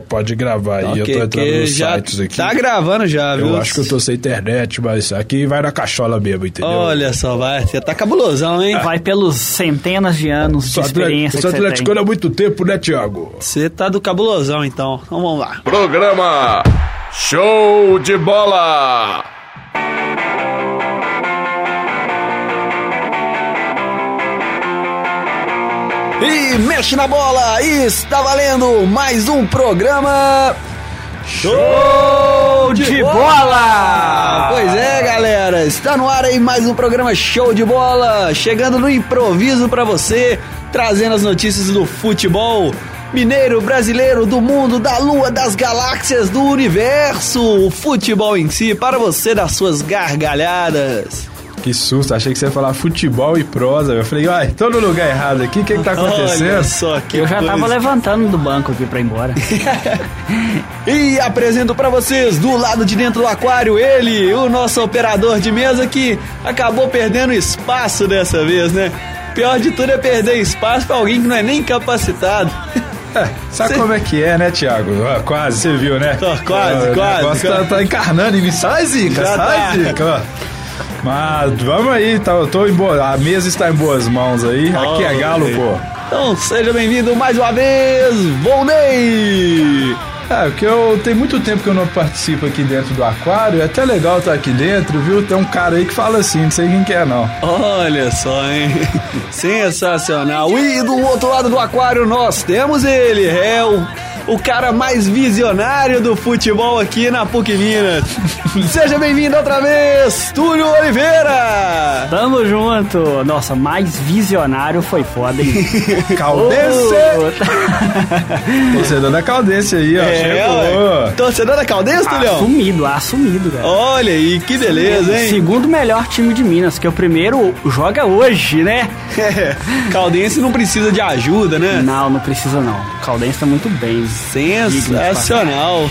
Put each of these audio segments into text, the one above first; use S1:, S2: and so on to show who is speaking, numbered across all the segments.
S1: Pode gravar aí, eu tô entrando nos sites aqui.
S2: Tá gravando já, viu?
S1: Eu acho que eu tô sem internet, mas aqui vai na cachola mesmo, entendeu?
S2: Olha só, vai. Você tá cabulosão, hein?
S3: Vai pelos centenas de anos
S1: Sou
S3: de experiência você
S1: atleticano há muito tempo, né, Thiago?
S2: Você tá do cabulosão, então. Então vamos lá.
S4: Programa Show de Bola!
S2: E mexe na bola! Está valendo mais um programa. Show de bola! Pois é, galera, está no ar aí mais um programa Show de Bola, chegando no improviso pra você, trazendo as notícias do futebol mineiro, brasileiro, do mundo, da lua, das galáxias, do universo, o futebol em si, para você das suas gargalhadas.
S1: Que susto, achei que você ia falar futebol e prosa. Eu falei, uai, tô no lugar errado aqui, o que que tá acontecendo?
S2: Olha só que
S3: Eu já
S2: coisa.
S3: tava levantando do banco aqui pra ir embora.
S2: E apresento pra vocês, do lado de dentro do aquário, ele, o nosso operador de mesa que acabou perdendo espaço dessa vez, né? Pior de tudo é perder espaço pra alguém que não é nem capacitado.
S1: É, sabe
S2: Cê-
S1: como é que é, né, Thiago? Ah, quase, você viu, né?
S2: Tô, quase,
S1: Ah, o
S2: quase,
S1: negócio
S2: quase.
S1: Tá, tá encarnando em mim. Sai, Zica,
S2: Já
S1: sai,
S2: tá.
S1: Zica. ó. Mas vamos aí, tá, eu tô em boa, a mesa está em boas mãos aí. Aqui é galo,
S2: aí.
S1: pô.
S2: Então seja bem-vindo mais uma vez, Volney!
S1: É, porque eu tem muito tempo que eu não participo aqui dentro do aquário. É até legal estar aqui dentro, viu? Tem um cara aí que fala assim, não sei quem que é, não.
S2: Olha só, hein? Sensacional. E do outro lado do aquário nós temos ele, é o, o cara mais visionário do futebol aqui na PUC Minas. Seja bem-vindo outra vez, Túlio Oliveira!
S3: Tamo junto! Nossa, mais visionário foi foda, hein?
S1: Caldense! Torcedor da Caldense aí, ó.
S2: É, ué. Torcedor da Caldense, Tulhão?
S3: assumido, assumido, cara.
S2: Olha aí, que beleza, hein?
S3: Segundo melhor time de Minas, que o primeiro joga hoje, né?
S2: Caldense não precisa de ajuda, né?
S3: Não, não precisa não. Caldense tá muito bem.
S2: Sensacional.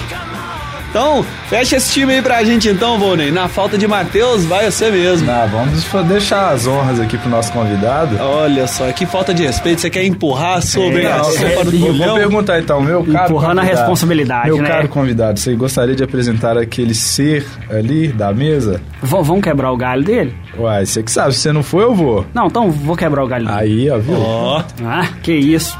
S2: Então, fecha esse time aí pra gente então, Volney. Na falta de Matheus, vai você mesmo.
S1: Não, vamos deixar as honras aqui pro nosso convidado.
S2: Olha só, que falta de respeito. Você quer empurrar sobre
S3: É,
S2: a
S1: Não,
S2: sopa
S3: é,
S2: do
S1: vou, vou perguntar então, meu caro
S3: Empurrando a responsabilidade,
S1: Meu
S3: né?
S1: caro convidado, você gostaria de apresentar aquele ser ali da mesa?
S3: V- vamos quebrar o galho dele?
S1: Uai, você que sabe, se você não for, eu vou.
S3: Não, então vou quebrar o galho dele.
S1: Aí, ó, viu?
S2: Ó,
S3: Ah, que isso.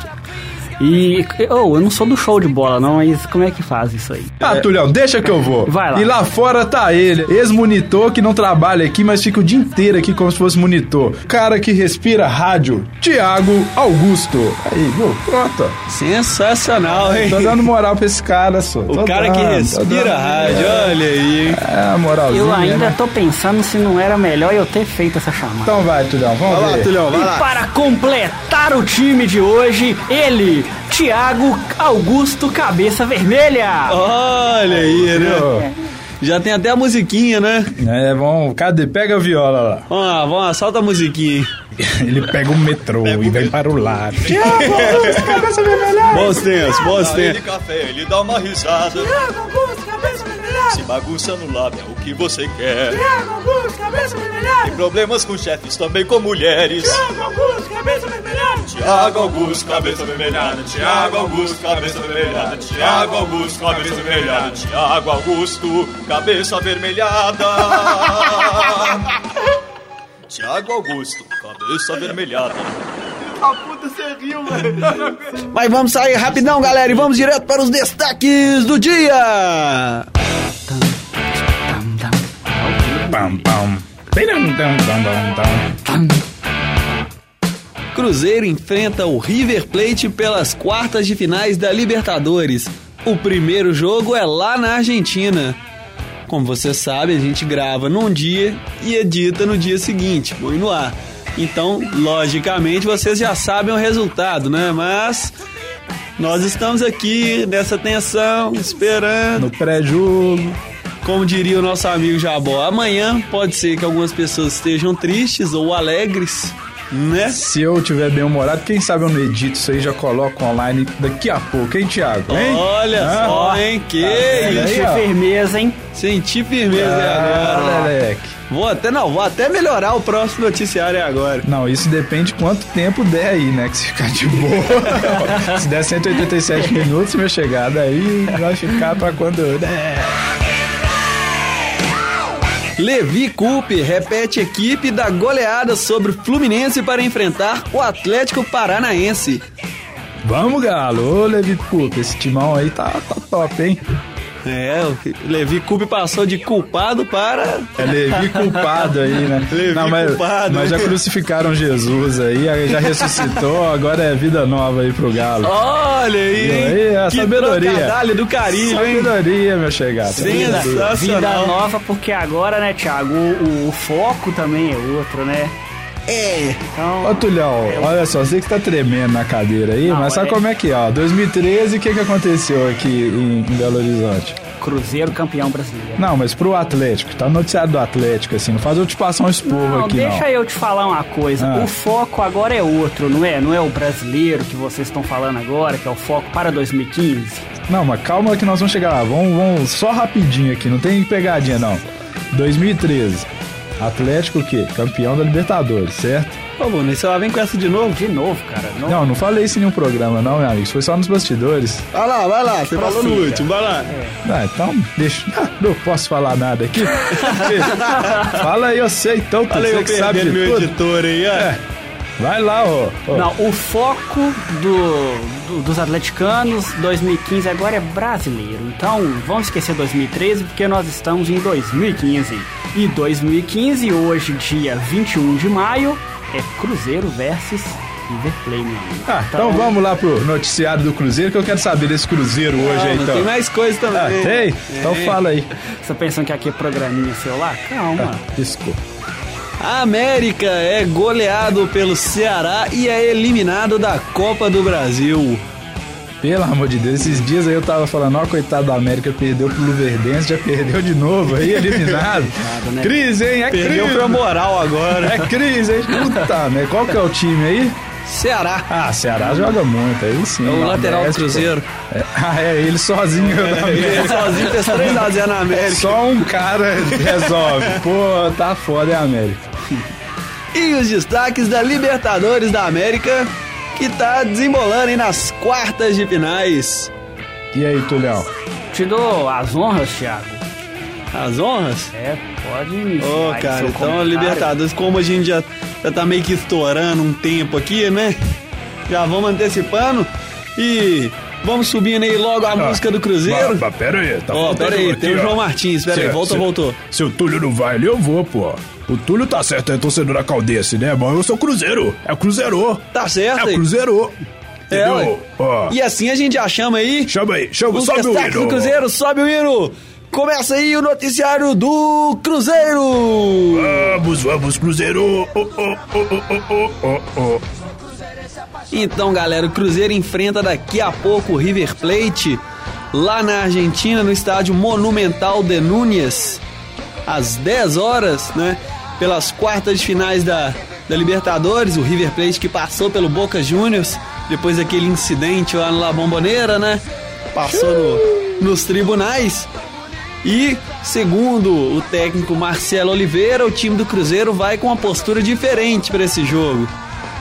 S3: E oh, eu não sou do show de bola, não, mas como é que faz isso aí?
S1: Ah, Tulhão, deixa que eu vou.
S3: Vai lá.
S1: E lá fora tá ele, ex-monitor que não trabalha aqui, mas fica o dia inteiro aqui como se fosse monitor. Cara que respira rádio, Tiago Augusto. Aí, viu? Pronto.
S2: sensacional, hein?
S1: Tô dando moral pra esse cara, só.
S2: O cara que respira rádio, olha aí, hein?
S1: É, moralzinha,
S3: Eu ainda
S1: né?
S3: tô pensando se não era melhor eu ter feito essa chamada.
S1: Então vai, Tulhão, vamos
S2: Vai lá,
S1: ver.
S2: Tulhão, vai
S3: E
S2: lá.
S3: para completar o time de hoje, ele, Thiago Augusto Cabeça Vermelha.
S2: Olha aí, né?
S1: Viu?
S2: Já tem até a musiquinha, né?
S1: É, vamos, cadê? Pega a viola lá.
S2: Vamos lá, vamos lá, solta a musiquinha, hein?
S1: Ele pega o metrô e vem para o lado.
S2: Bons tempos, bons
S5: Na ele
S2: tempos.
S5: café, ele dá uma risada. Se bagunça no lábio, é o que você quer. Tem problemas com chefes, também com mulheres. Tiago Augusto, cabeça vermelhada. Tiago Augusto, cabeça vermelhada. Tiago Augusto, cabeça vermelhada. Tiago Augusto, cabeça vermelhada. Tiago Augusto, cabeça vermelhada.
S2: Mas vamos sair rapidão, galera, e vamos direto para os destaques do dia.
S1: Pam, pam.
S2: Cruzeiro enfrenta o River Plate pelas quartas de finais da Libertadores. O primeiro jogo é lá na Argentina. Como você sabe, a gente grava num dia e edita no dia seguinte, põe no ar. Então, logicamente, vocês já sabem o resultado, né? Mas nós estamos aqui nessa tensão, esperando.
S1: No pré-jogo.
S2: Como diria o nosso amigo Jabó, amanhã pode ser que algumas pessoas estejam tristes ou alegres, né?
S1: Se eu tiver bem humorado, quem sabe eu não edito isso aí já coloco online daqui a pouco, hein, Thiago? Hein?
S2: Olha
S1: Ah,
S2: só, hein? Que
S1: vendo
S2: isso.
S1: aí,
S3: Senti
S1: ó.
S3: firmeza, hein?
S2: Senti firmeza
S1: Ah,
S2: agora.
S1: Leleque.
S2: Vou até, não, vou até melhorar o próximo noticiário agora.
S1: Não, isso depende de quanto tempo der aí, né? Que se ficar de boa. se der 187 minutos, minha chegada aí vai ficar pra quando. né?
S2: Levi Coupe repete equipe da goleada sobre o Fluminense para enfrentar o Atlético Paranaense.
S1: Vamos, Galo. Ô, Levi Puta, esse timão aí tá, tá top, hein?
S2: É, o Levi Coupe passou de culpado para.
S1: É Levi culpado aí, né?
S2: Levi
S1: mas,
S2: culpado.
S1: mas já crucificaram Jesus aí, já ressuscitou, agora é vida nova aí pro Galo.
S2: Olha aí! hein?
S1: Aí, a
S2: que
S1: sabedoria.
S2: do carinho, hein?
S1: Sabedoria, meu chegado.
S2: Sensacional.
S3: Vida nova, porque agora, né, Thiago, o, o foco também é outro, né?
S2: É.
S3: Então,
S1: Ô, Tulhão, olha só, sei que tá tremendo na cadeira aí,
S3: Não,
S1: mas sabe
S3: é-
S1: como é que é? Ó, 2013, o que que aconteceu aqui em, em Belo Horizonte?
S3: Cruzeiro campeão brasileiro.
S1: Não, mas pro Atlético, tá noticiado do Atlético, assim, não faz eu te passar um esporro
S3: Não,
S1: aqui,
S3: deixa
S1: não.
S3: eu te falar uma coisa.
S1: Ah.
S3: O foco agora é outro, não é? Não é o brasileiro que vocês estão falando agora, que é o foco para 2015.
S1: Não, mas calma que nós vamos chegar lá, vamos, vamos só rapidinho aqui, não tem pegadinha, não. 2013, Atlético o quê? Campeão da Libertadores, certo?
S2: Ô, Bruno, você lá vem com essa de novo?
S3: De novo, cara. Não,
S1: Não, não falei isso em nenhum programa, não, meu amigo, isso foi só nos bastidores.
S2: Vai lá, vai lá, você falou no último, vai lá.
S1: Ah, então, deixa. Ah, não posso falar nada aqui. Fala aí, eu sei, então, tu
S2: Olha
S1: você
S2: eu
S1: que sabe de
S2: meu
S1: tudo.
S2: editor aí, ó.
S1: É. Vai lá, ô. ô.
S3: Não, o foco do, do- dos atleticanos 2015 agora é brasileiro. Então, vamos esquecer 2013 porque nós estamos em 2015. E 2015, hoje, dia 21 de maio, é Cruzeiro versus River Plate, meu amigo.
S1: Ah, então vamos lá pro noticiário do Cruzeiro, que eu quero saber desse Cruzeiro hoje aí, então.
S2: Tem mais coisa também.
S1: Ah, tem? Então
S2: É.
S1: fala aí.
S3: Você pensando que aqui é programinha celular? Calma.
S1: Desculpa.
S2: A América é goleado pelo Ceará e é eliminado da Copa do Brasil.
S1: Pelo amor de Deus, esses dias aí eu tava falando, ó, coitado da América, perdeu pro Luverdense, já perdeu de novo aí, eliminado.
S3: né?
S1: Crise, hein? É
S2: Perdeu
S1: crise.
S2: pra moral agora.
S1: É crise, hein? Puta, né? Qual que é o time aí?
S2: Ceará.
S1: Ah, Ceará joga muito, aí sim.
S2: É o lateral do Cruzeiro.
S1: É, ah, é, ele sozinho da
S2: Ele sozinho fez 3 a 0 na América.
S1: Só um cara resolve. Pô, tá foda, é a América.
S2: E os destaques da Libertadores da América, que tá desembolando aí nas quartas de finais.
S1: E aí, Tulhão?
S3: Te dou as honras, Thiago.
S2: As honras?
S3: É, pode iniciar.
S2: Ô,
S3: aí
S2: cara,
S3: seu
S2: então. Libertadores, como a gente já, já tá meio que estourando um tempo aqui, né? Já vamos antecipando e vamos subindo aí logo a música do Cruzeiro.
S6: Mas, mas pera aí, tá
S2: Ó,
S6: faltando
S2: pera aí,
S6: aqui,
S2: tem o
S6: ó.
S2: João Martins, pera aí, volta,
S6: se-
S2: voltou.
S6: Se o Túlio não vai ali, eu vou, pô. O Túlio tá certo, é torcedor da Caldense, né? Mas eu sou Cruzeiro. É o Cruzeiro.
S2: Tá certo
S6: É o. Cruzeiro.
S2: É?
S6: Ó,
S2: E assim a gente já chama aí
S6: Chama aí, chama,
S2: os
S6: sobe o hino.
S2: do Cruzeiro, sobe o hino. Começa aí o noticiário do Cruzeiro.
S6: Vamos, vamos, Cruzeiro. Oh, oh, oh, oh, oh, oh, oh.
S2: Então, galera, o Cruzeiro enfrenta daqui a pouco o River Plate lá na Argentina, no estádio Monumental de Núñez, às 10 horas, né? Pelas quartas de finais da, da Libertadores, o River Plate que passou pelo Boca Juniors, depois daquele incidente lá no La Bombonera, né? Passou no- nos tribunais. E, segundo o técnico Marcelo Oliveira, o time do Cruzeiro vai com uma postura diferente para esse jogo.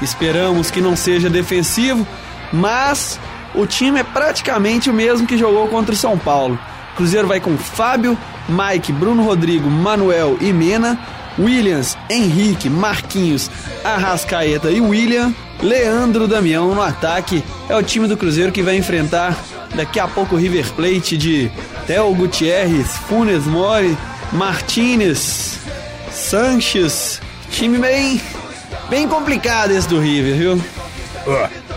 S2: Esperamos que não seja defensivo, mas o time é praticamente o mesmo que jogou contra o São Paulo. Cruzeiro vai com Fábio, Mike, Bruno Rodrigo, Manuel e Mena, Williams, Henrique, Marquinhos, Arrascaeta e William, Leandro Damião no ataque. É o time do Cruzeiro que vai enfrentar daqui a pouco o River Plate de Theo Gutierrez, Funes Mori, Martinez, Sanches. Time bem, bem complicado esse do River, viu?
S6: Ó,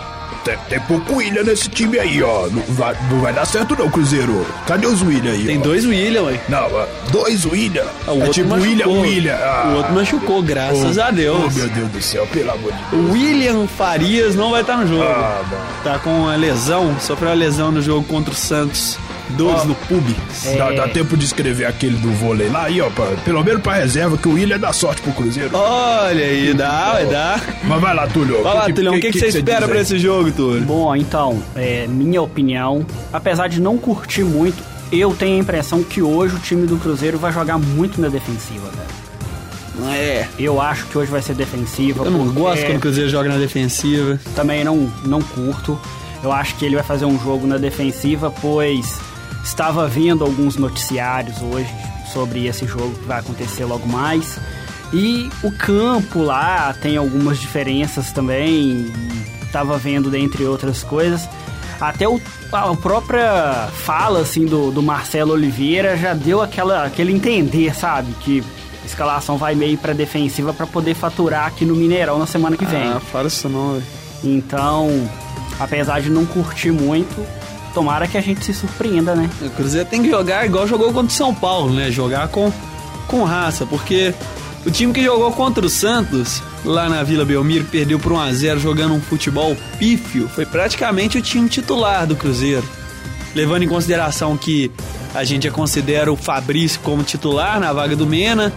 S6: tem, tem pouco William nesse time aí, ó. Não vai, não vai dar certo não, Cruzeiro. Cadê os William aí?
S2: Tem
S6: ó?
S2: dois William, ué.
S6: Não, dois William.
S2: Ah, O
S6: é
S2: outro
S6: tipo
S2: machucou.
S6: William, William. Ah.
S2: O outro machucou, graças
S6: Oh,
S2: a Deus.
S6: Oh, meu Deus do céu, pelo amor de Deus.
S2: William Farias não vai estar no jogo.
S6: Ah, mano.
S2: Tá com uma lesão, sofreu uma lesão no jogo contra o Santos. Dois no pub.
S6: Dá, dá tempo de escrever aquele do vôlei lá aí, ó. pra- pelo menos pra reserva, que o William dá sorte pro Cruzeiro.
S2: Olha aí, dá, vai dar.
S6: Mas vai lá, Túlio.
S2: Vai lá, Tulhão, o que, que, você espera pra esse jogo, Túlio?
S3: Bom, então, é, minha opinião, apesar de não curtir muito, eu tenho a impressão que hoje o time do Cruzeiro vai jogar muito na defensiva, velho.
S2: É.
S3: Eu acho que hoje vai ser defensiva.
S2: Eu não gosto quando o Cruzeiro joga na defensiva.
S3: Também não, não curto. Eu acho que ele vai fazer um jogo na defensiva, pois estava vendo alguns noticiários hoje sobre esse jogo que vai acontecer logo mais. E o campo lá tem algumas diferenças também. Estava vendo, dentre outras coisas. Até o, a própria fala assim do, do Marcelo Oliveira já deu aquela, aquele entender, sabe? Que a escalação vai meio para defensiva para poder faturar aqui no Mineirão na semana que vem.
S2: Ah, fala isso não, velho.
S3: Então, apesar de não curtir muito, tomara que a gente se surpreenda, né?
S2: O Cruzeiro tem que jogar igual jogou contra o São Paulo, né? Jogar com, com raça, porque o time que jogou contra o Santos, lá na Vila Belmiro, perdeu por 1x0 jogando um futebol pífio, foi praticamente o time titular do Cruzeiro. Levando em consideração que a gente já considera o Fabrício como titular na vaga do Mena,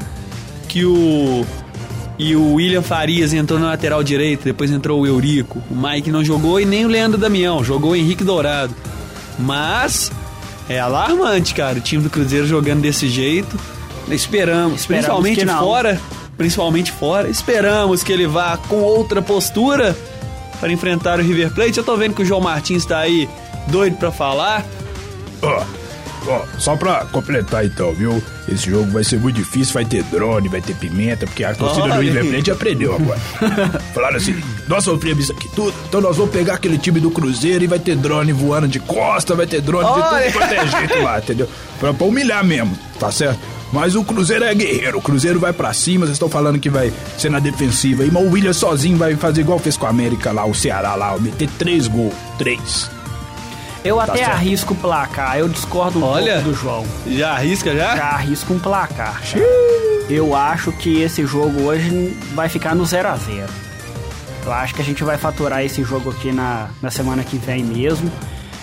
S2: que o e o William Farias entrou na lateral direita, depois entrou o Eurico. O Mike não jogou e nem o Leandro Damião, jogou o Henrique Dourado. Mas é alarmante, cara, o time do Cruzeiro jogando desse jeito. Esperamos,
S3: Esperamos
S2: principalmente
S3: que não.
S2: fora, principalmente fora. Esperamos que ele vá com outra postura para enfrentar o River Plate. Eu tô vendo que o João Martins está aí doido para falar.
S6: Ó, ó, só pra completar então, viu? Esse jogo vai ser muito difícil, vai ter drone, vai ter pimenta, porque a torcida do River. Plate aprendeu agora. Falaram assim, nós sofremos isso aqui tudo, então nós vamos pegar aquele time do Cruzeiro e vai ter drone voando de costa, vai ter drone
S2: Olha.
S6: de tudo quanto é jeito lá, entendeu? Pra, pra humilhar mesmo, tá certo? Mas o Cruzeiro é guerreiro, o Cruzeiro vai pra cima, vocês estão falando que vai ser na defensiva mas o William sozinho vai fazer igual fez com a América lá, o Ceará lá, meter três gols, três.
S3: Eu até
S6: certo.
S3: arrisco o placar, eu discordo um
S2: Olha.
S3: do João.
S2: Já arrisca já?
S3: Já arrisco um placar. Eu acho que esse jogo hoje vai ficar no 0 a 0 Eu acho que a gente vai faturar esse jogo aqui na, na semana que vem mesmo.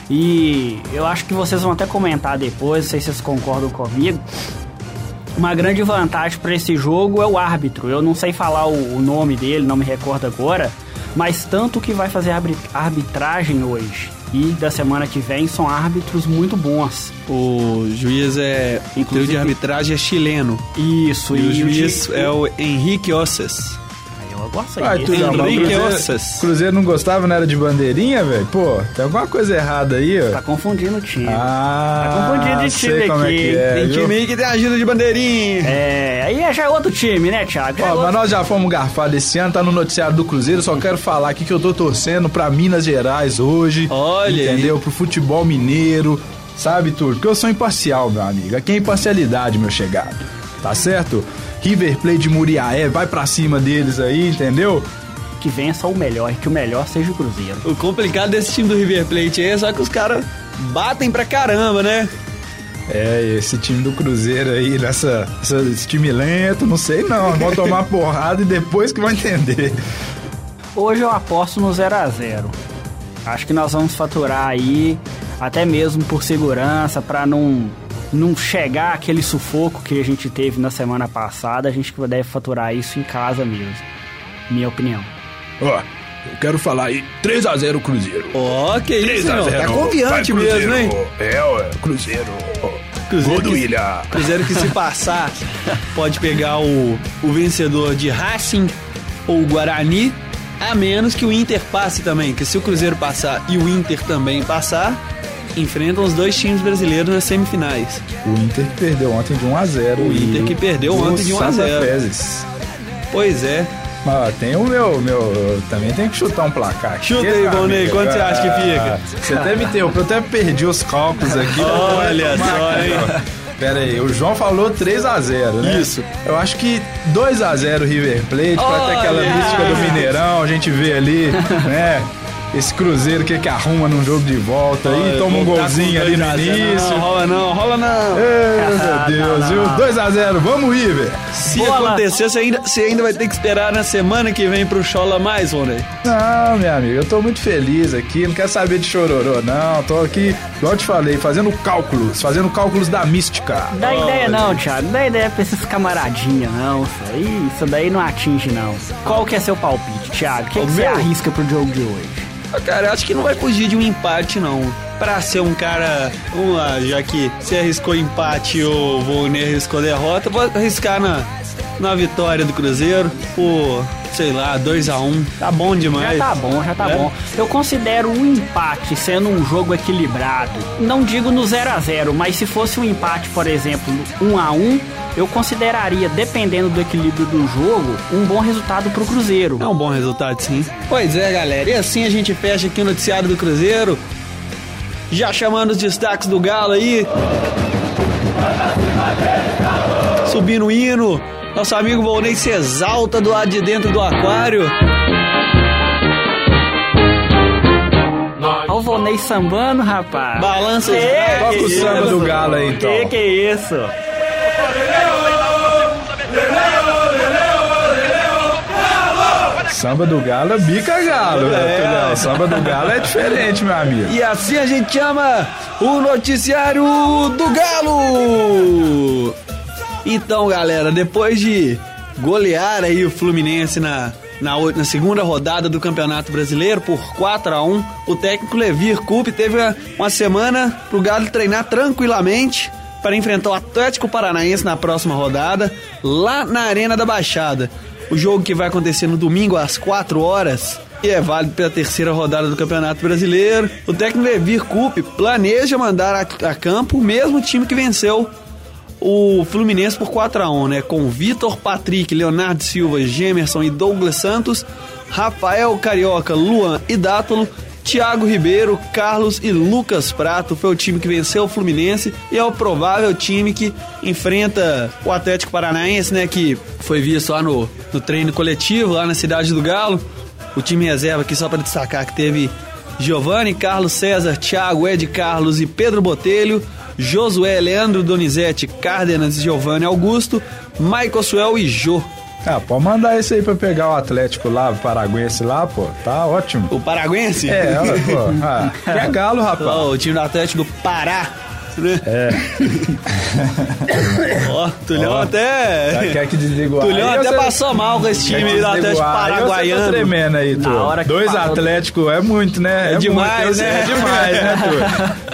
S3: E eu acho que vocês vão até comentar depois, não sei se vocês concordam comigo. Uma grande vantagem para esse jogo é o árbitro. Eu não sei falar o, o nome dele, não me recordo agora. Mas tanto que vai fazer arbitragem hoje e da semana que vem são árbitros muito bons.
S2: O juiz é. O
S3: Inclusive-
S2: de arbitragem é chileno.
S3: Isso,
S2: E, o juiz
S3: ti-
S2: é o Henrique Osses.
S3: Aí eu gosto aí
S1: Ai,
S3: desse.
S1: tu não, mas o
S2: Henrique
S1: Cruzeiro,
S2: Ossas.
S1: Cruzeiro não gostava, não era de bandeirinha, velho? Pô, tem alguma coisa errada aí, ó.
S3: Tá confundindo o time.
S1: Ah,
S3: Tá confundindo de time
S1: é
S3: aqui.
S1: que é,
S2: Tem
S1: viu?
S2: time aí que tem ajuda de bandeirinha.
S3: É, aí já é outro time, né, Thiago? É
S1: Ó,
S3: outro-
S1: mas nós já fomos garfados esse ano, tá no noticiário do Cruzeiro. Só quero falar aqui que eu tô torcendo pra Minas Gerais hoje.
S2: Olha aí.
S1: Entendeu? Pro futebol mineiro. Sabe, Tur? Porque eu sou imparcial, meu amigo. Aqui é imparcialidade, meu chegado. Tá certo? River Plate de Muriaé, vai pra cima deles aí, entendeu?
S3: Que vença o melhor e que o melhor seja o Cruzeiro.
S2: O complicado desse time do River Plate aí é só que os caras batem pra caramba, né?
S1: É, esse time do Cruzeiro aí, nessa, essa- esse time lento, não sei não. Vão tomar porrada e depois que vão entender.
S3: Hoje eu aposto no 0 a 0 Acho que nós vamos faturar aí, até mesmo por segurança, pra não, não chegar aquele sufoco que a gente teve na semana passada. A gente deve faturar isso em casa mesmo. Minha opinião.
S6: Ó, eu quero falar aí, 3x0 Cruzeiro.
S2: Ó, que isso, meu.
S6: 3x0.
S2: Tá confiante
S6: Vai,
S2: mesmo, hein?
S6: É, ué, Cruzeiro.
S2: Cruzeiro
S6: Gol do
S2: que-. Cruzeiro que se passar pode pegar o, o vencedor de Racing ou o Guarani, a menos que o Inter passe também. Que se o Cruzeiro passar e o Inter também passar, enfrentam os dois times brasileiros nas semifinais.
S1: O Inter que perdeu ontem de 1 a 0
S2: O Inter que perdeu ontem de 1 a
S1: Santa
S2: 0.
S1: Fezes.
S2: Pois é.
S1: Mas ó, tem o meu, meu. eu Também tem que chutar um placar.
S2: Chuta aí, Valnei, quanto você acha que fica?
S1: Ah, Você até me interrompeu, eu até perdi os cálculos aqui.
S2: Olha só, hein?
S1: Pera aí, o João falou 3x0, né?
S2: Isso.
S1: Eu acho que 2x0 River Plate, pra ter aquela
S2: Olha!
S1: mística do Mineirão, a gente vê ali, né? Esse Cruzeiro que, que arruma num jogo de volta aí, toma um golzinho ali no
S2: 2 a 0.
S1: início.
S2: Não, rola não, rola não.
S1: Ei, meu Deus,
S3: não,
S1: viu?
S3: não.
S1: 2x0, vamos River!
S2: Se
S3: Bola.
S2: acontecer, você ainda, você ainda vai ter que esperar na semana que vem pro Chola mais, Rony.
S1: Não, meu amigo, eu tô muito feliz aqui, não quero saber de chororô, não. Tô aqui, igual eu te falei, fazendo cálculos, fazendo cálculos da mística.
S3: Dá ideia não, Thiago. Dá ideia pra esses camaradinha, não. Isso aí, isso daí não atinge, não. Qual que é seu palpite, Thiago? O que, que você arrisca pro jogo de hoje?
S2: Ah, Cara, acho que não vai fugir de um empate, não. Pra ser um cara. Vamos lá, já que você arriscou empate ou o Volney arriscou derrota, vou arriscar na, na vitória do Cruzeiro por, sei lá, 2 a 1 um. Tá bom demais.
S3: Já tá bom, já tá
S2: É?
S3: bom. Eu considero um empate sendo um jogo equilibrado. Não digo no 0 a 0 mas se fosse um empate, por exemplo, 1 a 1 eu consideraria, dependendo do equilíbrio do jogo, um bom resultado pro Cruzeiro.
S2: É um bom resultado, sim. Pois é, galera. E assim a gente fecha aqui o noticiário do Cruzeiro. Já chamando os destaques do Galo aí. Subindo o hino. Nosso amigo Volney se exalta do lado de dentro do aquário.
S3: Olha o Vonei sambando, rapaz.
S2: Balança os.
S1: Toca o samba
S3: isso?
S1: do Galo aí, então.
S3: Que que é isso?
S1: Samba do Galo é bica galo, né, Tulhão? Samba do Galo é diferente, meu amigo.
S2: E assim a gente chama o noticiário do Galo. Então, galera, depois de golear aí o Fluminense na, na, na segunda rodada do Campeonato Brasileiro por 4 a 1 o técnico Levir Coupe teve uma, uma semana pro Galo treinar tranquilamente para enfrentar o Atlético Paranaense na próxima rodada, lá na Arena da Baixada. O jogo que vai acontecer no domingo às 4 horas e é válido pela terceira rodada do Campeonato Brasileiro. O técnico Levir Coupe planeja mandar a, a campo o mesmo time que venceu o Fluminense por 4 a 1 né? Com Vitor, Patrick, Leonardo Silva, Gemerson e Douglas Santos, Rafael Carioca, Luan e Dátolo, Thiago Ribeiro, Carlos e Lucas Prato foi o time que venceu o Fluminense e é o provável time que enfrenta o Atlético Paranaense, né? Que foi visto lá no, no treino coletivo, lá na cidade do Galo. O time reserva aqui, só para destacar, que teve Giovanni, Carlos César, Thiago, Ed Carlos e Pedro Botelho, Josué, Leandro Donizete, Cárdenas, Giovanni Augusto, Michael Suel e Jô.
S1: Ah, pode mandar esse aí pra pegar o Atlético lá, o Paraguense lá, pô. Tá ótimo.
S2: O paraguense?
S1: É, olha, pô. Ah, é galo, rapaz.
S2: Ó, o time do Atlético do Pará. Né?
S1: É.
S2: Ó, Tulhão
S1: Ó,
S2: até.
S1: Quer que desliga o.
S2: Tulhão até
S1: você-
S2: passou mal com esse time aí do Atlético
S1: o ar. Aí você Tá
S2: Paraguaiano.
S1: tremendo aí, tu.
S3: Na hora que
S1: Dois
S3: falou-
S1: Atlético é muito, né?
S2: É demais,
S1: muito,
S2: né?
S1: É demais, né,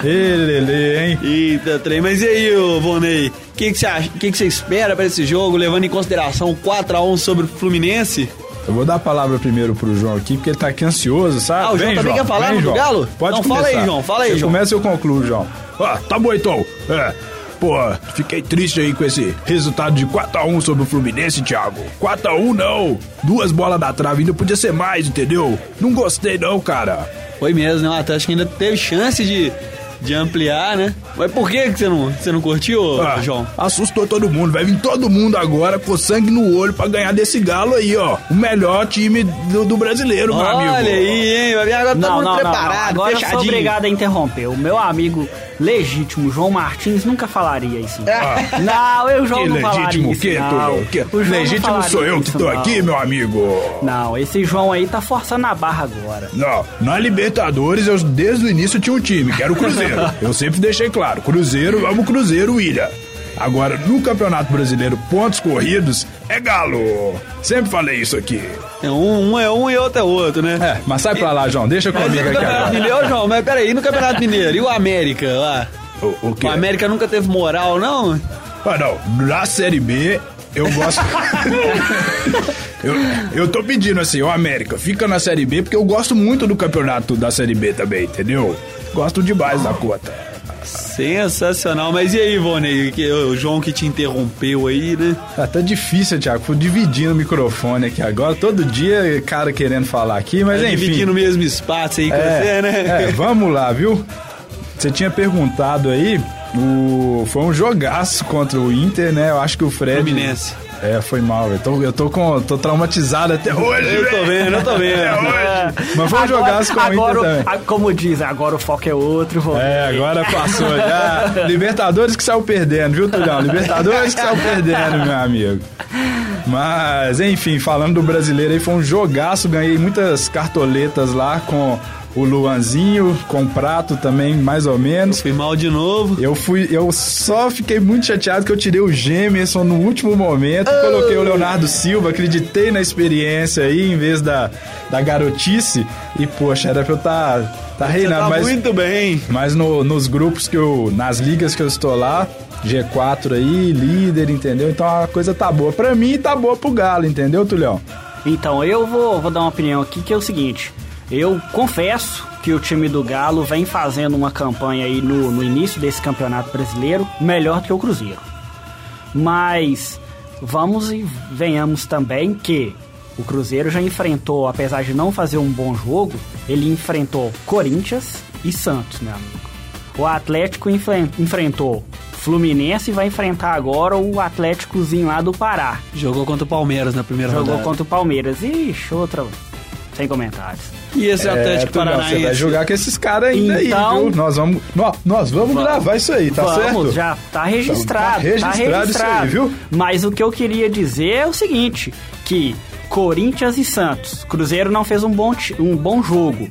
S1: tu? Ele, hein?
S2: Eita, trem. Mas e aí, ô Vonei? O que você que que você espera pra esse jogo, levando em consideração o 4x1 sobre o Fluminense?
S1: Eu vou dar a palavra primeiro pro João aqui, porque ele tá aqui ansioso, sabe?
S2: Ah, o João
S1: Vem,
S2: também quer falar
S1: Vem,
S2: do
S1: João.
S2: Galo?
S1: Pode
S2: Então
S1: começar.
S2: fala aí, João, fala aí,
S1: Você
S2: João.
S1: começa e eu concluo, João.
S6: Ah, tá bom então. É. Pô, fiquei triste aí com esse resultado de 4x1 sobre o Fluminense, Thiago. 4x1 não. Duas bolas da trave ainda podia ser mais, entendeu? Não gostei não, cara.
S2: Foi mesmo, né? O Atlético ainda teve chance de, de ampliar, né? Mas por que que você não, você não curtiu,
S6: Ah,
S2: João?
S6: Assustou todo mundo. Vai vir todo mundo agora com sangue no olho pra ganhar desse galo aí, ó. O melhor time do, do brasileiro, meu amigo.
S2: Olha aí, hein? Vai vir agora todo mundo
S3: não, não, não.
S2: preparado,
S3: Agora eu sou obrigado a interromper. O meu amigo legítimo, João Martins, nunca falaria isso. Não, eu, João,
S6: Que
S3: não falaria
S6: legítimo
S3: isso,
S6: que,
S3: não.
S6: Túlio? Que
S3: O João não
S6: legítimo
S3: falaria
S6: sou eu que
S3: isso,
S6: tô
S3: não.
S6: aqui, meu amigo.
S3: Não, esse João aí tá forçando a barra agora.
S6: Não, na Libertadores eu desde o início tinha um time, que era o Cruzeiro. eu sempre deixei claro, Cruzeiro, amo Cruzeiro, William. Agora, no Campeonato Brasileiro, pontos corridos é galo. Sempre falei isso aqui.
S2: É um, um é um e outro é outro, né?
S1: É, mas sai pra lá, João. Deixa comigo aqui
S2: Campeonato
S1: agora.
S2: Mineiro, João, mas peraí, no Campeonato Mineiro, e o América lá?
S6: O, o quê?
S2: O América nunca teve moral, não?
S6: Ah, não, na Série B eu gosto. eu, eu tô pedindo assim, o América, fica na Série B porque eu gosto muito do campeonato da Série B também, entendeu? Gosto demais da conta.
S2: Sensacional. Mas e aí, Ivone? Que, o João que te interrompeu aí, né?
S1: Tá, tá difícil, Thiago. Fui dividindo o microfone aqui agora. Todo dia, cara querendo falar aqui, mas
S2: Tá
S1: enfim.
S2: dividindo o mesmo espaço aí com
S1: É,
S2: você, né?
S1: é, vamos lá, viu? Você tinha perguntado aí, o... foi um jogaço contra o Inter, né? Eu acho que o Fred.
S2: Fluminense.
S1: É, foi mal. Eu tô, eu tô, com, tô traumatizado até hoje.
S2: Eu tô vendo, eu tô vendo.
S3: É.
S1: Mas foi um jogaço com o
S3: agora,
S1: também.
S3: a- Como diz, agora o foco é outro. Vou
S1: É, agora passou já. Libertadores que saiu perdendo, viu, Tulhão? Libertadores que saiu perdendo, meu amigo. Mas, enfim, falando do brasileiro aí, foi um jogaço. Ganhei muitas cartoletas lá com o Luanzinho com prato também, mais ou menos.
S2: Fui mal de novo.
S1: Eu fui, eu só fiquei muito chateado que eu tirei o Gemerson no último momento,
S2: Oh.
S1: coloquei o Leonardo Silva, acreditei na experiência aí em vez da, da garotice e poxa, era pra eu estar tá, tá reinando,
S2: tá
S1: mas
S2: muito bem.
S1: mas no- nos grupos que eu. Nas ligas que eu estou lá, G4 aí, líder, entendeu? Então a coisa tá boa. Pra mim tá boa pro Galo, entendeu, Tulhão?
S3: Então, eu vou, vou dar uma opinião aqui que é o seguinte. Eu confesso que o time do Galo vem fazendo uma campanha aí no, no início desse campeonato brasileiro melhor do que o Cruzeiro. Mas vamos e venhamos também que o Cruzeiro já enfrentou, apesar de não fazer um bom jogo, ele enfrentou Corinthians e Santos, meu amigo. O Atlético enfren- enfrentou Fluminense e vai enfrentar agora o Atléticozinho lá do Pará.
S2: Jogou contra o Palmeiras na primeira
S3: Jogou
S2: rodada.
S3: contra o Palmeiras. Ixi, outra. Sem comentários.
S2: E esse Atlético
S1: Tulhão,
S2: Paranaense?
S1: Você vai jogar com esses caras ainda
S3: Então-
S1: aí, viu? Nós vamos, nó- nós vamos gravar isso aí, tá
S3: Vamos,
S1: certo?
S3: já tá registrado.
S1: Tá registrado isso aí, viu?
S3: Mas o que eu queria dizer é o seguinte: que Corinthians e Santos, Cruzeiro não fez um bom, um bom jogo.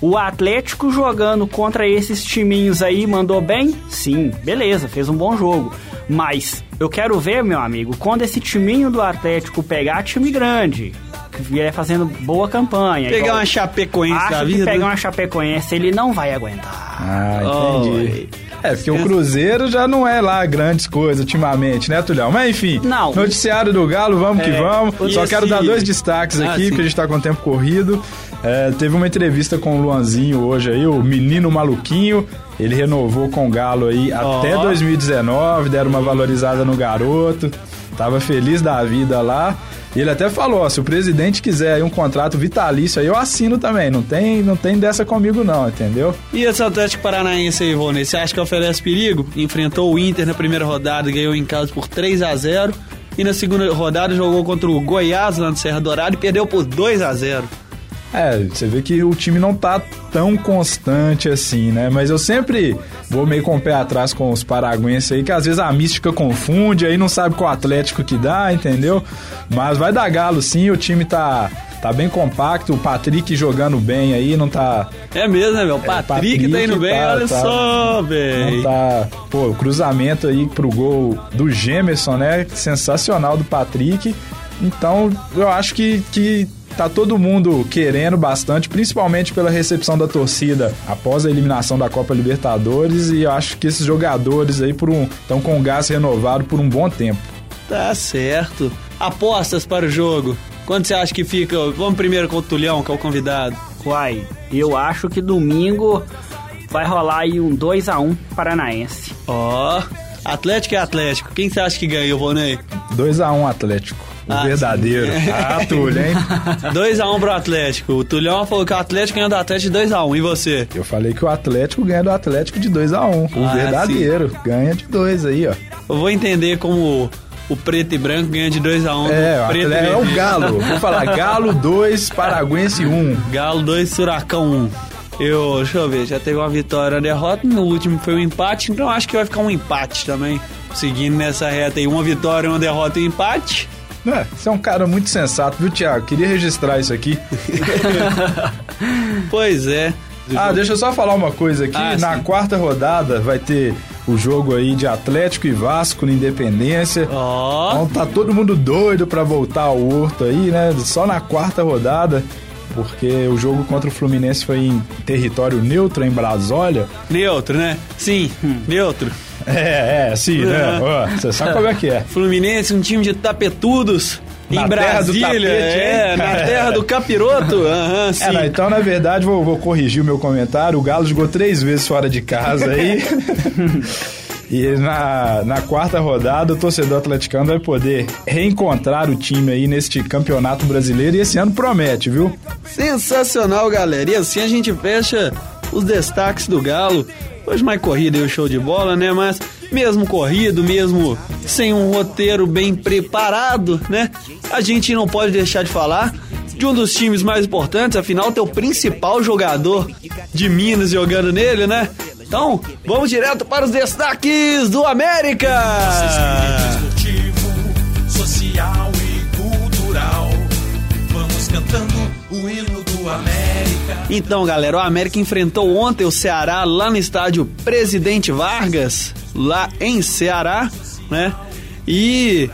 S3: O Atlético jogando contra esses timinhos aí mandou bem? Sim, beleza, fez um bom jogo. Mas eu quero ver, meu amigo, quando esse timinho do Atlético pegar time grande, que vier fazendo boa campanha.
S2: Pegar
S3: igual-
S2: uma Chapecoense da
S3: que
S2: vida.
S3: pegar uma Chapecoense, ele não vai aguentar.
S1: Ah, entendi.
S2: Oi.
S1: É, porque o Cruzeiro já não é lá grandes coisas ultimamente, né, Tulhão? Mas enfim,
S3: Não.
S1: noticiário do Galo, vamos que
S3: É,
S1: vamos.
S2: e
S1: Só
S2: esse-
S1: quero dar dois destaques
S2: Ah,
S1: aqui,
S2: sim.
S1: porque a gente tá com o tempo corrido. É, teve uma entrevista com o Luanzinho hoje aí, o menino maluquinho. Ele renovou com o Galo aí até
S2: Ó.
S1: 2019, deram uma valorizada no garoto. Tava feliz da vida lá. E ele até falou, ó, se o presidente quiser aí um contrato vitalício aí, eu assino também. Não tem, não tem dessa comigo não, entendeu?
S2: E esse Atlético Paranaense aí, Rony, você acha que oferece perigo? Enfrentou o Inter na primeira rodada, ganhou em casa por 3 a 0 E na segunda rodada jogou contra o Goiás lá no Serra Dourada e perdeu por 2 a 0
S1: É, você vê que o time não tá tão constante assim, né? Mas eu sempre vou meio com o pé atrás com os paraguenses aí, que às vezes a mística confunde, aí não sabe qual Atlético que dá, entendeu? Mas vai dar galo sim, o time tá, tá bem compacto, o Patrick jogando bem aí, não tá.
S2: É mesmo, né, velho? O Patrick, tá indo bem,
S1: tá-
S2: olha
S1: tá-
S2: só,
S1: Não
S2: velho.
S1: tá. Pô, o cruzamento aí pro gol do Gemerson, né? Sensacional do Patrick. Então, eu acho que, que tá todo mundo querendo bastante, principalmente pela recepção da torcida após a eliminação da Copa Libertadores. E eu acho que esses jogadores aí por um estão com o gás renovado por um bom tempo.
S2: Tá certo. Apostas para o jogo. Quanto você acha que fica? Vamos primeiro com o Tulhão, que é o convidado.
S3: Uai, eu acho que domingo vai rolar aí um 2x1 paranaense.
S2: Ó, Atlético é Atlético. Quem você acha que ganha, Vonei?
S1: 2x1 Atlético. O
S2: Ah,
S1: verdadeiro.
S2: sim.
S1: Ah, Túlio, hein?
S2: 2x1 pro Atlético. O Tulhão falou que o Atlético ganhou do Atlético de 2x1. E você?
S1: Eu falei que o Atlético ganha do Atlético de 2x1. O
S2: Ah,
S1: verdadeiro. Ganha de 2 aí, ó.
S2: Eu vou entender como o preto e branco ganha de 2x1.
S1: É, o
S2: preto
S1: é o
S2: vermelho.
S1: Galo. Vou falar Galo 2, Paraguense 1.
S2: Galo 2, Suracão 1. Eu, deixa eu ver, já teve uma vitória uma derrota. No último foi um empate, então acho que vai ficar um empate também. Seguindo nessa reta aí, uma vitória, uma derrota e um empate.
S1: É, você é um cara muito sensato, viu, Thiago? Queria registrar isso aqui.
S2: Pois é.
S1: Ah, deixa eu só falar uma coisa aqui.
S2: Ah,
S1: Na
S2: sim.
S1: quarta rodada vai ter o jogo aí de Atlético e Vasco na Independência.
S2: Ó,
S1: Então tá todo mundo doido pra voltar ao Horto aí, né? Só na quarta rodada. Porque o jogo contra o Fluminense foi em território neutro, em Brasólia.
S2: neutro, né? Sim, neutro.
S1: É, é, sim, né? Você sabe como é que é.
S2: Fluminense, um time de tapetudos.
S1: Na
S2: em Brasília,
S1: tapete,
S2: é, na terra do capiroto. Aham, sim.
S1: É, não, então, na verdade, vou, vou corrigir o meu comentário. O Galo jogou três vezes fora de casa aí. e na, na quarta rodada, o torcedor atleticano vai poder reencontrar o time aí neste campeonato brasileiro. E esse ano promete, viu?
S2: Sensacional, galera. E assim a gente fecha os destaques do Galo. Hoje mais corrida e o show de bola, né? Mas mesmo corrido, mesmo sem um roteiro bem preparado, né? A gente não pode deixar de falar de um dos times mais importantes, afinal, teu principal jogador de Minas jogando nele, né? Então, vamos direto para os destaques do América! Então, galera, o América enfrentou ontem o Ceará lá no estádio Presidente Vargas, lá em Ceará, né? E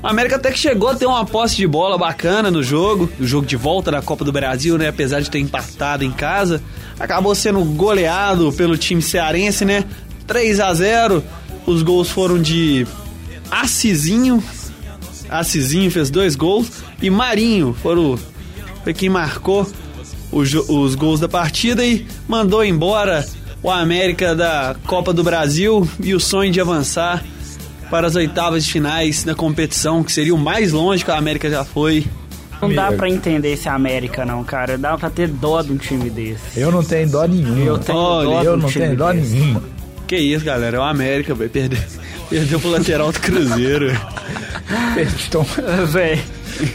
S2: o América até que chegou a ter uma posse de bola bacana no jogo, o jogo de volta da Copa do Brasil, né? Apesar de ter empatado em casa, acabou sendo goleado pelo time cearense, né? 3 a 0. Os gols foram de Assisinho, Assisinho fez dois gols e Marinho foram foi quem marcou os, os gols da partida e mandou embora o América da Copa do Brasil e o sonho de avançar para as oitavas de finais da competição, que seria o mais longe que a América já foi.
S3: Não dá pra entender esse América, não, cara. Dá pra ter dó de um time desse.
S1: Eu não tenho dó nenhuma.
S3: Eu tenho
S2: Olha,
S3: dó
S1: eu
S3: um
S1: não tenho dó
S3: desse.
S1: nenhuma.
S2: Que isso, galera, é o América, vai perder. Perdeu pro lateral do Cruzeiro.
S1: Então,
S3: Véi.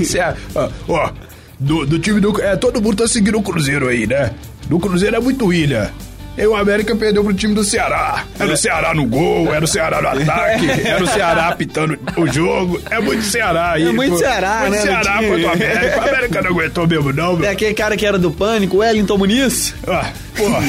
S6: Cê- ó, ó, do, do time do. É, todo mundo tá seguindo o Cruzeiro aí, né? Do Cruzeiro é muito ilha. E o América perdeu pro time do Ceará. Era o Ceará no gol, era o Ceará no ataque, era o Ceará apitando o jogo. É muito Ceará aí.
S2: É muito
S6: pô.
S2: Ceará,
S6: muito
S2: né, no
S6: Ceará contra o América. O América não aguentou mesmo, não, meu.
S2: aquele cara que era do Pânico, Wellington Muniz.
S6: Ah, porra.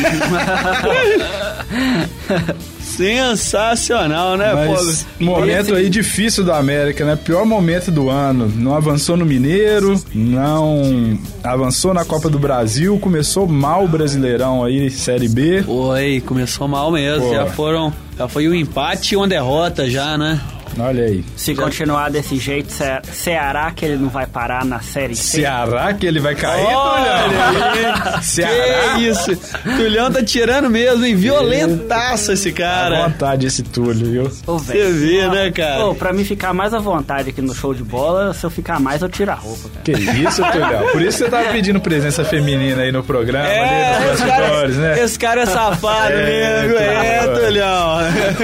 S2: Sensacional, né,
S1: Mas
S2: pô?
S1: momento aí difícil do América, né? Pior momento do ano. Não avançou no Mineiro, não avançou na Copa do Brasil, começou mal o Brasileirão aí, Série B.
S2: Oi, começou mal mesmo.
S1: Pô.
S2: Já foram. Já foi um empate e uma derrota já, né?
S1: Olha aí.
S3: Se continuar desse jeito, Ce- Ceará que ele não vai parar na Série C.
S1: Ceará que ele vai cair,
S2: Olha
S1: Tulhão?
S2: aí.
S1: Ceará.
S2: Que isso? Tulhão tá tirando mesmo, hein? Violentaço esse
S1: À
S2: cara.
S1: vontade esse Túlio, viu?
S3: Ô,
S2: Você vê, né, cara?
S3: Ô, pra mim ficar mais à vontade aqui no show de bola, se eu ficar mais, eu tiro a roupa, cara.
S1: Que isso, Tulhão? Por isso você tava pedindo presença feminina aí no programa, ali
S2: É,
S1: nos
S2: esse cara,
S1: bastidores, né?
S2: esse cara é safado
S1: É,
S2: mesmo. É.
S1: Tulhão.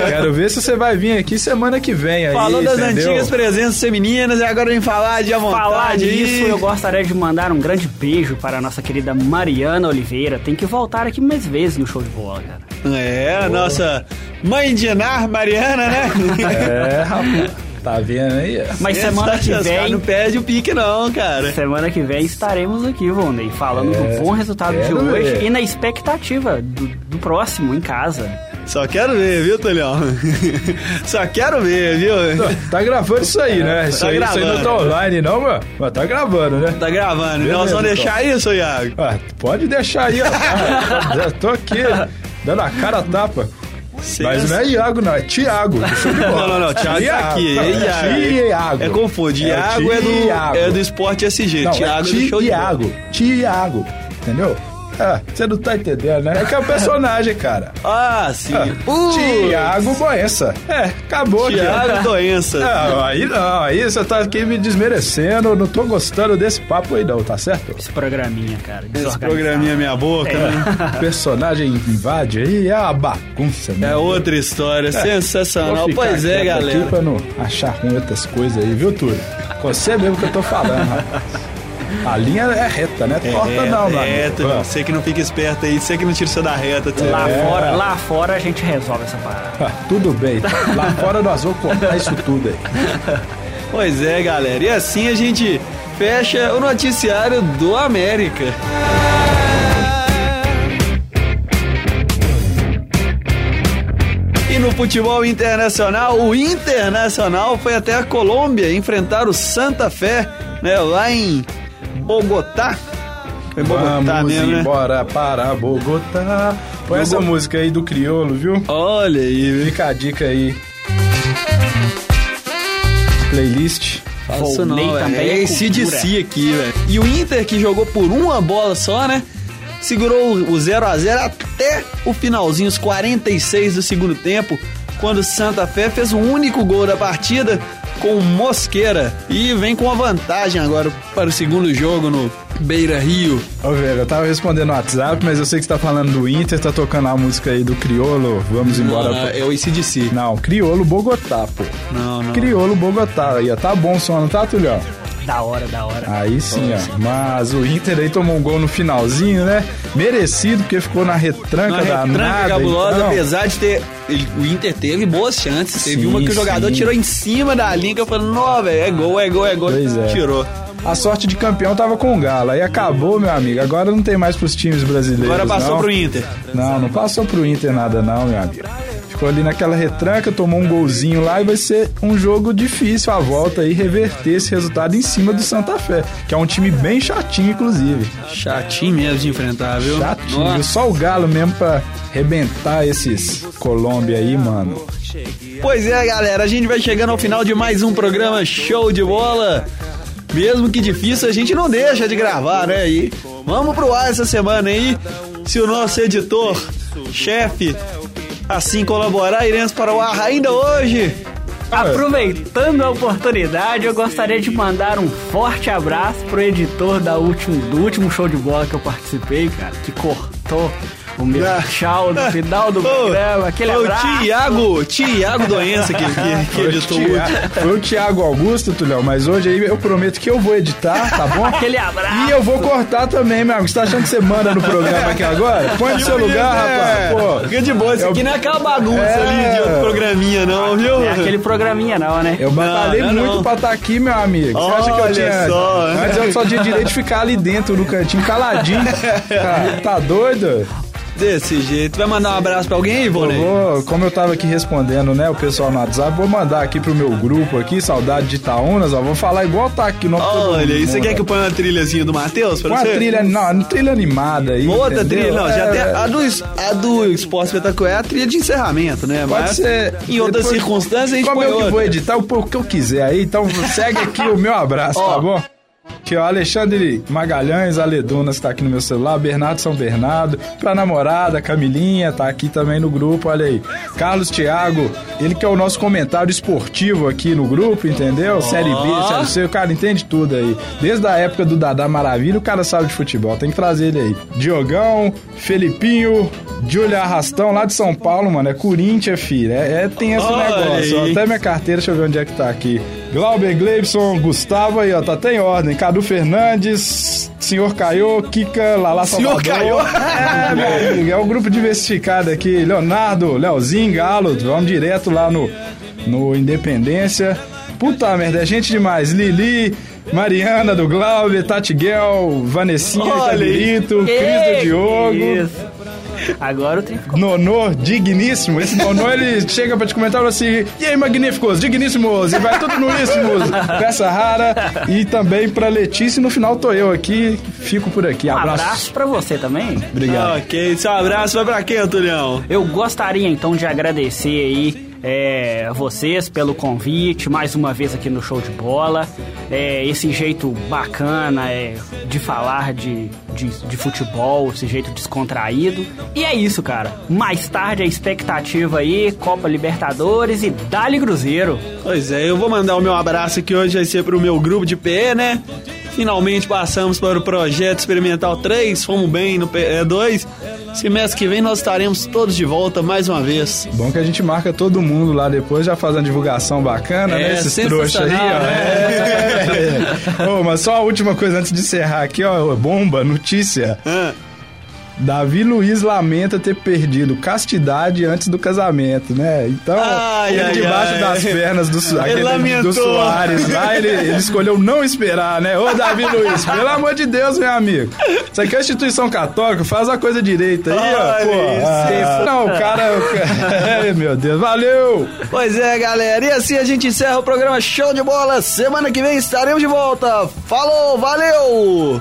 S1: Quero ver se você vai vir aqui semana que vem aí,
S2: Falou das
S1: entendeu?
S2: antigas presenças femininas e agora vem falar de à vontade.
S3: Falar nisso,
S2: aí.
S3: eu gostaria de mandar um grande beijo para a nossa querida Mariana Oliveira. Tem que voltar aqui mais vezes no show de bola, cara.
S2: É, nossa mãe de Nar, Mariana, né?
S1: É, rapaz. Tá vendo aí?
S3: Mas semana que vem,
S2: Não perde o pique, não, cara.
S3: semana que vem estaremos aqui, Vondei, falando
S1: É,
S3: do bom resultado de hoje
S1: ver.
S3: e na expectativa do, do próximo em casa.
S2: Só quero ver, viu, Tulhão? Só quero ver, viu?
S1: Tá gravando isso aí, né? Isso,
S2: Tá
S1: aí, isso aí não
S2: gravando.
S1: tá online, não, mano? Mas tá gravando, né?
S2: Tá gravando.
S1: Beleza,
S2: Nós vamos
S1: então.
S2: deixar isso, Iago.
S1: Ah, pode deixar aí, ó. Já tô aqui, dando a cara a tapa. Mas não é Iago, não, é Tiago.
S2: Não, não, não. Thiago tá aqui. É Iago.
S1: Tiago.
S2: É confunde.
S1: É
S2: Iago é do, é do Esporte SG.
S1: Não,
S2: Thiago
S1: é
S2: é.
S1: Tiago. Tiago. Entendeu? Ah, você não tá entendendo, né? É que é o personagem, cara.
S2: Ah, sim.
S1: Ah,
S2: Uh,
S1: Tiago Boença. É, acabou aqui. ó.
S2: Thiago Doença.
S1: Não, aí não, aí você tá aqui me desmerecendo, eu não tô gostando desse papo aí não, tá certo?
S3: Esse programinha, cara.
S2: Esse programinha é minha boca, né?
S1: Personagem invade aí, é uma bagunça, né?
S2: É outra história. Sensacional. Pois é, galera.
S1: Aqui pra não achar ruim outras coisas aí, viu, Túlio? Você mesmo que eu tô falando, rapaz. A linha é reta, né? Torta não,
S2: é,
S1: amigo.
S2: Tulhão. Você que não fica esperto aí, você que não tira o seu da reta.
S3: Lá,
S1: É.
S3: fora, lá fora a gente resolve essa parada.
S1: Ah, tudo bem. Lá fora nós vamos cortar isso tudo aí.
S2: Pois é, galera. E assim a gente fecha o noticiário do América. E no futebol internacional, o Internacional foi até a Colômbia enfrentar o Santa Fé, né, lá em Bogotá. Foi Bogotá
S1: Vamos
S2: mesmo, né?
S1: embora para Bogotá. Põe essa música aí do Criolo, viu?
S2: Olha aí?
S1: Fica a dica aí. Playlist.
S2: Faço não,
S3: Volney também
S2: É
S3: é
S2: esse. DC aqui, velho. E o Inter, que jogou por uma bola só, né? Segurou o 0 a 0 até o finalzinho, os 46 do segundo tempo, quando Santa Fé fez o único gol da partida com Mosqueira. E vem com a vantagem agora para o segundo jogo no Beira Rio.
S1: Ô, velho, eu tava respondendo no WhatsApp, mas eu sei que você tá falando do Inter, tá tocando a música aí do Criolo. Vamos embora.
S2: Não,
S1: pro-
S2: é o ACDC.
S1: Não, Criolo Bogotá, pô.
S2: Não, não.
S1: Criolo Bogotá. Aí, ó, tá bom o som, não tá, Tulhão?
S3: Da hora, da hora.
S1: Aí sim, ó. Mas o Inter aí tomou um gol no finalzinho, né? Merecido, porque ficou na retranca
S2: Uma
S1: da
S2: retranca
S1: nada.
S2: cabulosa,
S1: então.
S2: apesar de ter. o Inter teve boas chances. Teve
S1: Sim,
S2: uma que o jogador
S1: sim.
S2: tirou em cima da linha, que eu falei, não, velho, é gol, é gol, é gol.
S1: Pois é.
S2: Tirou.
S1: a sorte de campeão tava com o Galo. Aí acabou, meu amigo. Agora não tem mais pros times brasileiros.
S2: Agora passou
S1: não.
S2: pro Inter.
S1: Não, não passou pro Inter nada, não, meu amigo. Ficou ali naquela retranca, tomou um golzinho lá e vai ser um jogo difícil a volta aí, reverter esse resultado em cima do Santa Fé, que é um time bem chatinho, inclusive.
S2: Chatinho mesmo de enfrentar, viu?
S1: Chatinho.
S2: Nossa.
S1: Só o Galo mesmo pra rebentar esses Colômbia aí, mano.
S2: Pois é, galera, a gente vai chegando ao final de mais um programa Show de Bola. Mesmo que difícil, a gente não deixa de gravar, né? E vamos pro ar essa semana aí. Se o nosso editor, chefe, assim colaborar, iremos para o ar ainda hoje.
S3: Aproveitando a oportunidade, eu gostaria de mandar um forte abraço pro editor da último, do último show de bola que eu participei, cara, que cortou o meu tchau no final do programa. Aquele
S2: Foi
S3: abraço.
S2: o Tiago, Tiago Doença que, que, que editou o
S1: foi o Thiago Augusto, Tulhão, mas hoje aí eu prometo que eu vou editar, tá bom?
S3: Aquele abraço.
S1: E eu vou cortar também, meu amigo. Você tá achando que você manda no programa aqui agora? Põe no seu lugar, rapaz. Pô.
S2: Fica de boa, isso
S1: Eu-
S2: aqui não é aquela bagunça
S1: É.
S2: ali de outro programinha, não, viu?
S3: É aquele programinha não, né?
S1: Eu batalhei
S2: Não, não,
S1: muito
S2: não.
S1: pra estar aqui, meu amigo. Você acha que eu tinha.
S2: só.
S1: Antes eu só tinha direito de ficar ali dentro no cantinho, caladinho. Cara, tá doido?
S2: Desse jeito. Vai mandar um abraço pra alguém,
S1: Eu
S2: Ivone?
S1: vou, como eu tava aqui respondendo, né, o pessoal no WhatsApp, vou mandar aqui pro meu grupo aqui, saudade de Itaúnas, ó, vou falar igual tá aqui no
S2: Olha, e você quer que eu ponha uma trilhazinha do Matheus pra
S1: Com a
S2: você?
S1: trilha, não, uma trilha animada aí.
S2: Outra
S1: entendeu?
S2: trilha, não, já
S1: É,
S2: tem a do, a do esporte espetacular é a trilha de encerramento, né?
S1: Pode
S2: Mas
S1: ser.
S2: Em outras
S1: Depois-
S2: circunstâncias a gente
S1: Como
S2: põe
S1: eu que
S2: outra.
S1: vou editar o pouco que eu quiser aí, então segue aqui o meu abraço, tá bom? Que é o Alexandre Magalhães, Aledunas, tá aqui no meu celular, Bernardo São Bernardo, pra namorada, Camilinha, tá aqui também no grupo, olha aí. Carlos Thiago, ele que é o nosso comentário esportivo aqui no grupo, entendeu? Série B, Série C, o cara entende tudo aí. Desde a época do Dadá Maravilha, o cara sabe de futebol, tem que trazer ele aí. Diogão, Felipinho, Júlia Arrastão, lá de São Paulo, mano, é Corinthians, filho. É, é o
S2: Olha
S1: negócio. Até minha carteira, deixa eu ver onde é que tá aqui. Glauber Gleibson, Gustavo aí, ó, tá até em ordem. Cadu Fernandes, Senhor Caiô, Kika, Lala
S2: Senhor
S1: Salvador.
S2: Caiô.
S1: É, amigo, é o grupo diversificado aqui. Leonardo, Leozinho, Galo, vamos direto lá no, no Independência. Puta merda, é gente demais. Lili, Mariana do Glauber, Tati Guel, Vanessinha
S2: Olha aí.
S1: Tabirito, Cris do Diogo.
S3: Isso. Agora o trem ficou
S1: Nonô, digníssimo. Esse Nonô, ele chega pra te comentar e fala assim: E aí, magníficos, digníssimos, e vai tudo no íssimos. Peça rara. E também pra Letícia, e no final tô eu aqui, fico por aqui.
S3: Um
S1: Abraço.
S3: abraço pra você também.
S1: Obrigado.
S2: Ok, seu abraço vai pra quem, Antulhão?
S3: Eu gostaria então de agradecer aí é, vocês pelo convite, mais uma vez aqui no Show de Bola. É, esse jeito bacana é, de falar de, de, de futebol, esse jeito descontraído. E é isso, cara. Mais tarde a expectativa aí, Copa Libertadores e Dali Cruzeiro.
S2: Pois é, eu vou mandar o meu abraço aqui hoje, vai ser pro meu grupo de PE, né? Finalmente passamos para o projeto experimental 3, fomos bem no PE 2. Semestre que vem nós estaremos todos de volta mais uma vez.
S1: Bom que a gente marca todo mundo lá depois, já faz uma divulgação bacana,
S2: É,
S1: né? Esses trouxas aí, ó. É. Ô, mas só a última coisa antes de encerrar aqui, ó. Bomba, notícia.
S2: Ah,
S1: Davi Luiz lamenta ter perdido castidade antes do casamento, né? Então,
S2: Ai,
S1: ele
S2: ai,
S1: debaixo
S2: ai.
S1: das pernas do, aquele do Soares lá, ele, ele escolheu não esperar, né? Ô, Davi Luiz, pelo amor de Deus, meu amigo. Isso aqui é instituição católica, faz a coisa direita aí, ó. Pô, ah, não, o cara... Meu Deus, valeu!
S2: Pois é, galera. E assim a gente encerra o programa Show de Bola. Semana que vem estaremos de volta. Falou, valeu!